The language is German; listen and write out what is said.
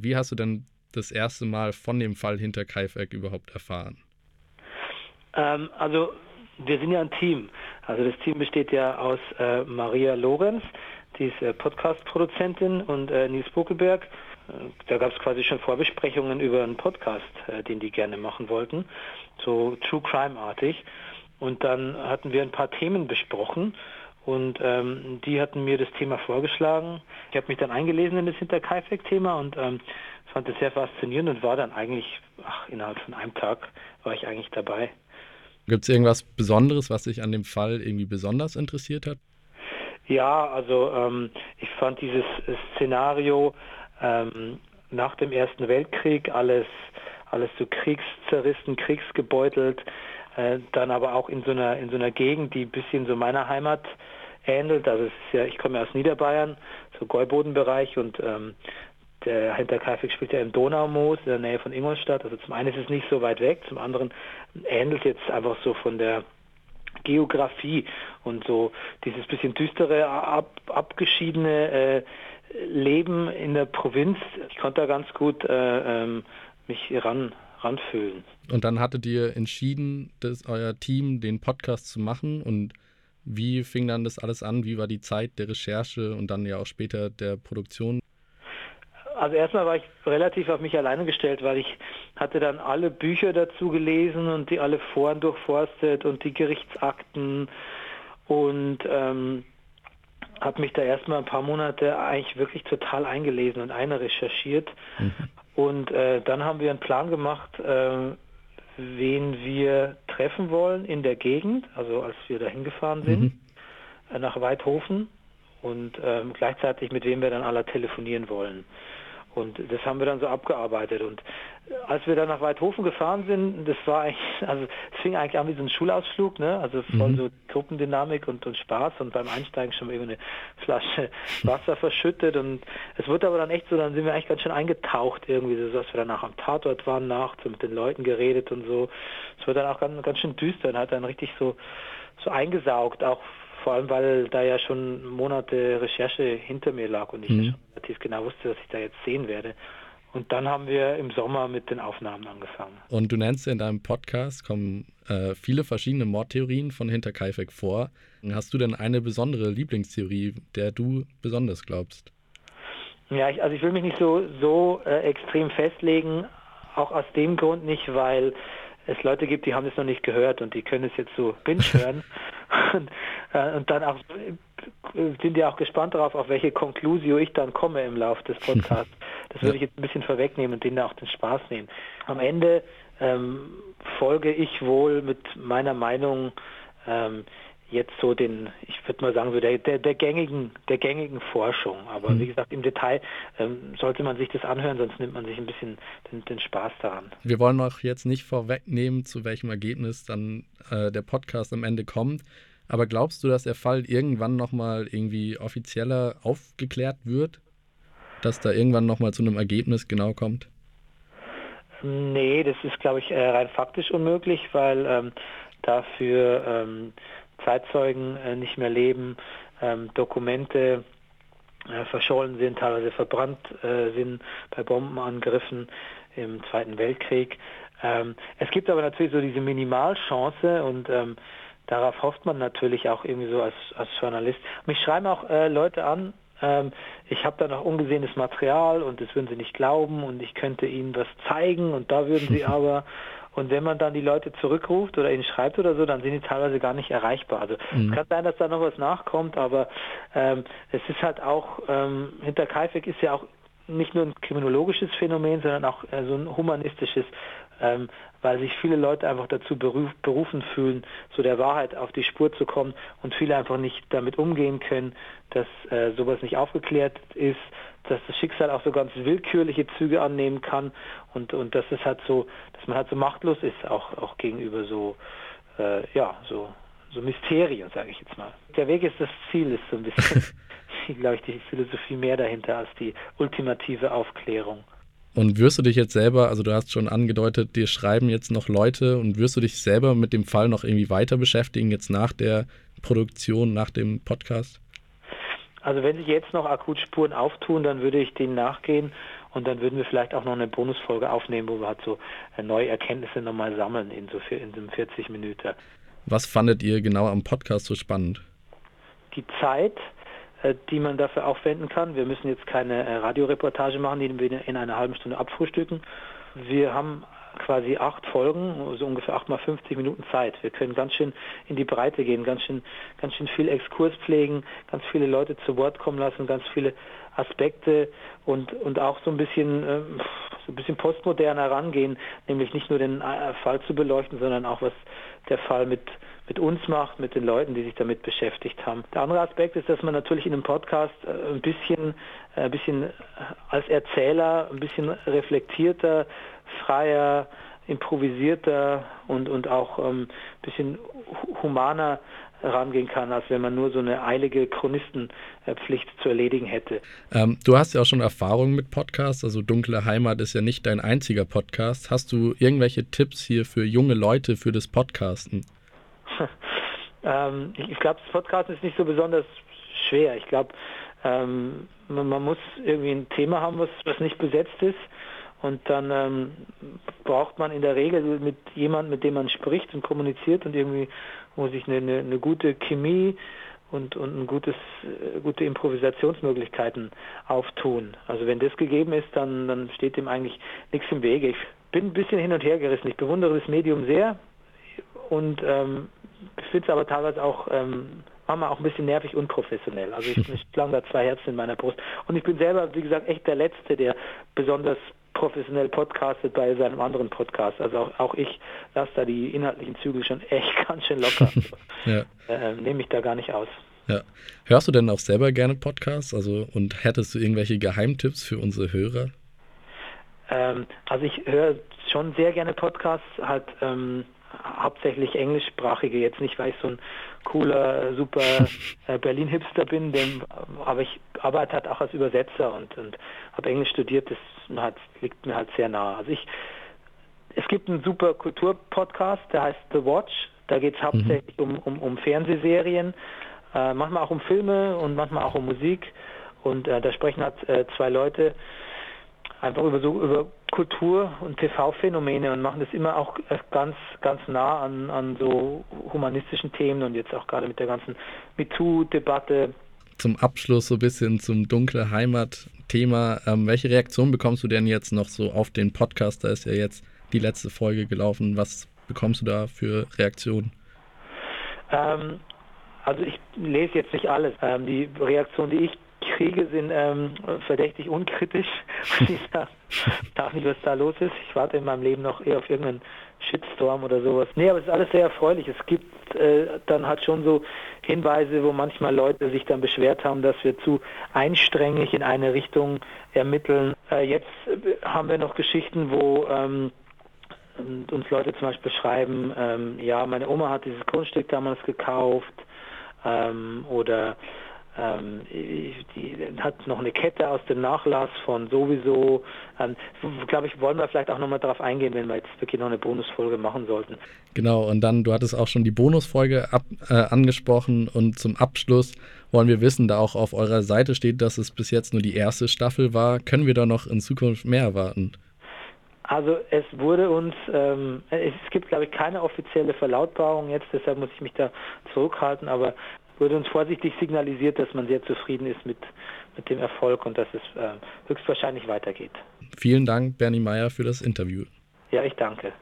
Wie hast du denn das erste Mal von dem Fall hinter Kaifek überhaupt erfahren? Ähm, also wir sind ja ein Team. Also das Team besteht ja aus äh, Maria Lorenz, die ist äh, Podcast-Produzentin und äh, Nils Buckelberg. Da gab es quasi schon Vorbesprechungen über einen Podcast, äh, den die gerne machen wollten, so True Crime-artig. Und dann hatten wir ein paar Themen besprochen und ähm, die hatten mir das Thema vorgeschlagen. Ich habe mich dann eingelesen in das Hinterkaifeck-Thema und ähm, fand es sehr faszinierend und war dann eigentlich, ach, innerhalb von einem Tag war ich eigentlich dabei. Gibt es irgendwas Besonderes, was dich an dem Fall irgendwie besonders interessiert hat? Ja, also ähm, ich fand dieses Szenario ähm, nach dem Ersten Weltkrieg alles, alles so kriegszerrissen, kriegsgebeutelt, äh, dann aber auch in so einer in so einer Gegend, die ein bisschen so meiner Heimat ähnelt. Also es ist ja, ich komme ja aus Niederbayern, so Gäubodenbereich und ähm, der Hinterkaifeck spielt ja im Donaumoos in der Nähe von Ingolstadt. Also zum einen ist es nicht so weit weg, zum anderen ähnelt jetzt einfach so von der Geografie und so dieses bisschen düstere, ab, abgeschiedene äh, Leben in der Provinz. Ich konnte da ganz gut äh, ähm, mich ran, ranfühlen. Und dann hattet ihr entschieden, dass euer Team den Podcast zu machen und wie fing dann das alles an? Wie war die Zeit der Recherche und dann ja auch später der Produktion? Also erstmal war ich relativ auf mich alleine gestellt, weil ich hatte dann alle Bücher dazu gelesen und die alle Foren durchforstet und die Gerichtsakten und ähm, habe mich da erstmal ein paar Monate eigentlich wirklich total eingelesen und eine recherchiert. Mhm. Und äh, dann haben wir einen Plan gemacht, äh, wen wir treffen wollen in der Gegend, also als wir da hingefahren sind, mhm. äh, nach Weidhofen und ähm, gleichzeitig mit wem wir dann alle telefonieren wollen. Und das haben wir dann so abgearbeitet. Und als wir dann nach Weidhofen gefahren sind, das war eigentlich, also es fing eigentlich an wie so ein Schulausflug, ne? Also voll mhm. so Gruppendynamik und, und Spaß und beim Einsteigen schon irgendwie eine Flasche Wasser verschüttet und es wurde aber dann echt so, dann sind wir eigentlich ganz schön eingetaucht irgendwie, so dass wir danach am Tatort waren nachts und mit den Leuten geredet und so. Es wurde dann auch ganz, ganz schön düster und hat dann richtig so so eingesaugt, auch vor allem, weil da ja schon Monate Recherche hinter mir lag und ich mhm. ja schon relativ genau wusste, dass ich da jetzt sehen werde. Und dann haben wir im Sommer mit den Aufnahmen angefangen. Und du nennst in deinem Podcast kommen äh, viele verschiedene Mordtheorien von Hinterkaifeck vor. Hast du denn eine besondere Lieblingstheorie, der du besonders glaubst? Ja, ich, also ich will mich nicht so, so äh, extrem festlegen, auch aus dem Grund nicht, weil es Leute gibt, die haben das noch nicht gehört und die können es jetzt so binge hören und, äh, und, dann auch äh, sind ja auch gespannt darauf, auf welche Konklusio ich dann komme im Laufe des Podcasts. Das würde ich jetzt ein bisschen vorwegnehmen und denen auch den Spaß nehmen. Am Ende ähm, folge ich wohl mit meiner Meinung ähm, jetzt so den, ich würde mal sagen, so der, der, der, gängigen, der gängigen Forschung. Aber mhm. wie gesagt, im Detail ähm, sollte man sich das anhören, sonst nimmt man sich ein bisschen den, den Spaß daran. Wir wollen auch jetzt nicht vorwegnehmen, zu welchem Ergebnis dann äh, der Podcast am Ende kommt. Aber glaubst du, dass der Fall irgendwann nochmal irgendwie offizieller aufgeklärt wird? Dass da irgendwann nochmal zu einem Ergebnis genau kommt? Nee, das ist, glaube ich, äh, rein faktisch unmöglich, weil ähm, dafür ähm, Zeitzeugen äh, nicht mehr leben, ähm, Dokumente äh, verschollen sind, teilweise verbrannt äh, sind bei Bombenangriffen im Zweiten Weltkrieg. Ähm, es gibt aber natürlich so diese Minimalchance und ähm, darauf hofft man natürlich auch irgendwie so als, als Journalist. Mich schreiben auch äh, Leute an, ähm, ich habe da noch ungesehenes Material und das würden sie nicht glauben und ich könnte ihnen was zeigen und da würden sie aber und wenn man dann die Leute zurückruft oder ihnen schreibt oder so, dann sind die teilweise gar nicht erreichbar. Also mhm. es kann sein, dass da noch was nachkommt, aber ähm, es ist halt auch, ähm, hinter Kaifek ist ja auch nicht nur ein kriminologisches Phänomen, sondern auch äh, so ein humanistisches, ähm, weil sich viele Leute einfach dazu beruf, berufen fühlen, so der Wahrheit auf die Spur zu kommen und viele einfach nicht damit umgehen können, dass äh, sowas nicht aufgeklärt ist dass das Schicksal auch so ganz willkürliche Züge annehmen kann und, und dass es halt so, dass man halt so machtlos ist, auch, auch gegenüber so, äh, ja, so, so Mysterien, sage ich jetzt mal. Der Weg ist das Ziel, ist so ein bisschen, glaube ich, die Philosophie mehr dahinter als die ultimative Aufklärung. Und wirst du dich jetzt selber, also du hast schon angedeutet, dir schreiben jetzt noch Leute und wirst du dich selber mit dem Fall noch irgendwie weiter beschäftigen, jetzt nach der Produktion, nach dem Podcast? Also wenn sich jetzt noch akut Spuren auftun, dann würde ich denen nachgehen Und dann würden wir vielleicht auch noch eine Bonusfolge aufnehmen, wo wir halt so äh, neue Erkenntnisse nochmal sammeln in so, in so einem 40 Minuten. Was fandet ihr genau am Podcast so spannend? Die Zeit, die man dafür aufwenden kann. Wir müssen jetzt keine äh, Radioreportage machen, die wir in einer halben Stunde abfrühstücken. Wir haben quasi acht Folgen, so ungefähr acht mal 50 Minuten Zeit. Wir können ganz schön in die Breite gehen, ganz schön, ganz schön viel Exkurs pflegen, ganz viele Leute zu Wort kommen lassen, ganz viele Aspekte und, und auch so ein bisschen, äh, so ein bisschen postmodern herangehen, nämlich nicht nur den äh, Fall zu beleuchten, sondern auch was der Fall mit, mit uns macht, mit den Leuten, die sich damit beschäftigt haben. Der andere Aspekt ist, dass man natürlich in einem Podcast äh, ein bisschen, äh, ein bisschen als Erzähler ein bisschen reflektierter, freier, improvisierter und, und auch ein ähm, bisschen humaner rangehen kann, als wenn man nur so eine eilige Chronistenpflicht zu erledigen hätte. Ähm, du hast ja auch schon Erfahrung mit Podcasts, also Dunkle Heimat ist ja nicht dein einziger Podcast. Hast du irgendwelche Tipps hier für junge Leute für das Podcasten? ähm, ich, ich glaube, das Podcasten ist nicht so besonders schwer. Ich glaube, ähm, man, man, muss irgendwie ein Thema haben, was, was nicht besetzt ist. Und dann ähm, braucht man in der Regel mit jemandem, mit dem man spricht und kommuniziert und irgendwie, wo sich eine, eine, eine gute Chemie und, und ein gutes, äh, gute Improvisationsmöglichkeiten auftun. Also wenn das gegeben ist, dann, dann steht dem eigentlich nichts im Wege. Ich bin ein bisschen hin und her gerissen. Ich bewundere das Medium sehr und ähm, finde es aber teilweise auch ähm, manchmal auch ein bisschen nervig und professionell. Also ich, ich schlage da zwei Herzen in meiner Brust. Und ich bin selber, wie gesagt, echt der Letzte, der besonders professionell podcastet bei seinem anderen Podcast. Also auch, auch ich lasse da die inhaltlichen Zügel schon echt ganz schön locker. ja. äh, Nehme ich da gar nicht aus. Ja. Hörst du denn auch selber gerne Podcasts? Also und hättest du irgendwelche Geheimtipps für unsere Hörer? Ähm, also ich höre schon sehr gerne Podcasts, halt ähm, hauptsächlich englischsprachige, jetzt nicht, weil ich so ein cooler, super äh, Berlin-Hipster bin, dem, aber ich arbeite halt auch als Übersetzer und, und habe Englisch studiert, das hat, liegt mir halt sehr nah. Also ich, es gibt einen super Kulturpodcast, der heißt The Watch, da geht es mhm. hauptsächlich mhm. um, um, um Fernsehserien, äh, manchmal auch um Filme und manchmal auch um Musik und äh, da sprechen halt äh, zwei Leute, einfach über so über Kultur und TV-Phänomene und machen das immer auch ganz, ganz nah an, an so humanistischen Themen und jetzt auch gerade mit der ganzen MeToo-Debatte. Zum Abschluss so ein bisschen zum dunkle Heimat-Thema. Ähm, welche Reaktion bekommst du denn jetzt noch so auf den Podcast? Da ist ja jetzt die letzte Folge gelaufen. Was bekommst du da für Reaktionen? Ähm, also ich lese jetzt nicht alles. Ähm, die Reaktion, die ich Kriege sind ähm, verdächtig unkritisch. ich darf nicht, was da los ist. Ich warte in meinem Leben noch eher auf irgendeinen Shitstorm oder sowas. Nee, aber es ist alles sehr erfreulich. Es gibt äh, dann halt schon so Hinweise, wo manchmal Leute sich dann beschwert haben, dass wir zu einstrengig in eine Richtung ermitteln. Äh, jetzt äh, haben wir noch Geschichten, wo ähm, uns Leute zum Beispiel schreiben, ähm, ja, meine Oma hat dieses Grundstück damals gekauft ähm, oder ähm, die hat noch eine Kette aus dem Nachlass von sowieso. Ähm, Glaube ich, wollen wir vielleicht auch nochmal darauf eingehen, wenn wir jetzt wirklich noch eine Bonusfolge machen sollten. Genau, und dann, du hattest auch schon die Bonusfolge ab, äh, angesprochen und zum Abschluss wollen wir wissen, da auch auf eurer Seite steht, dass es bis jetzt nur die erste Staffel war. Können wir da noch in Zukunft mehr erwarten? Also es wurde uns, ähm, es gibt glaube ich keine offizielle Verlautbarung jetzt, deshalb muss ich mich da zurückhalten, aber wurde uns vorsichtig signalisiert, dass man sehr zufrieden ist mit, mit dem Erfolg und dass es äh, höchstwahrscheinlich weitergeht. Vielen Dank, Bernie Meyer, für das Interview. Ja, ich danke.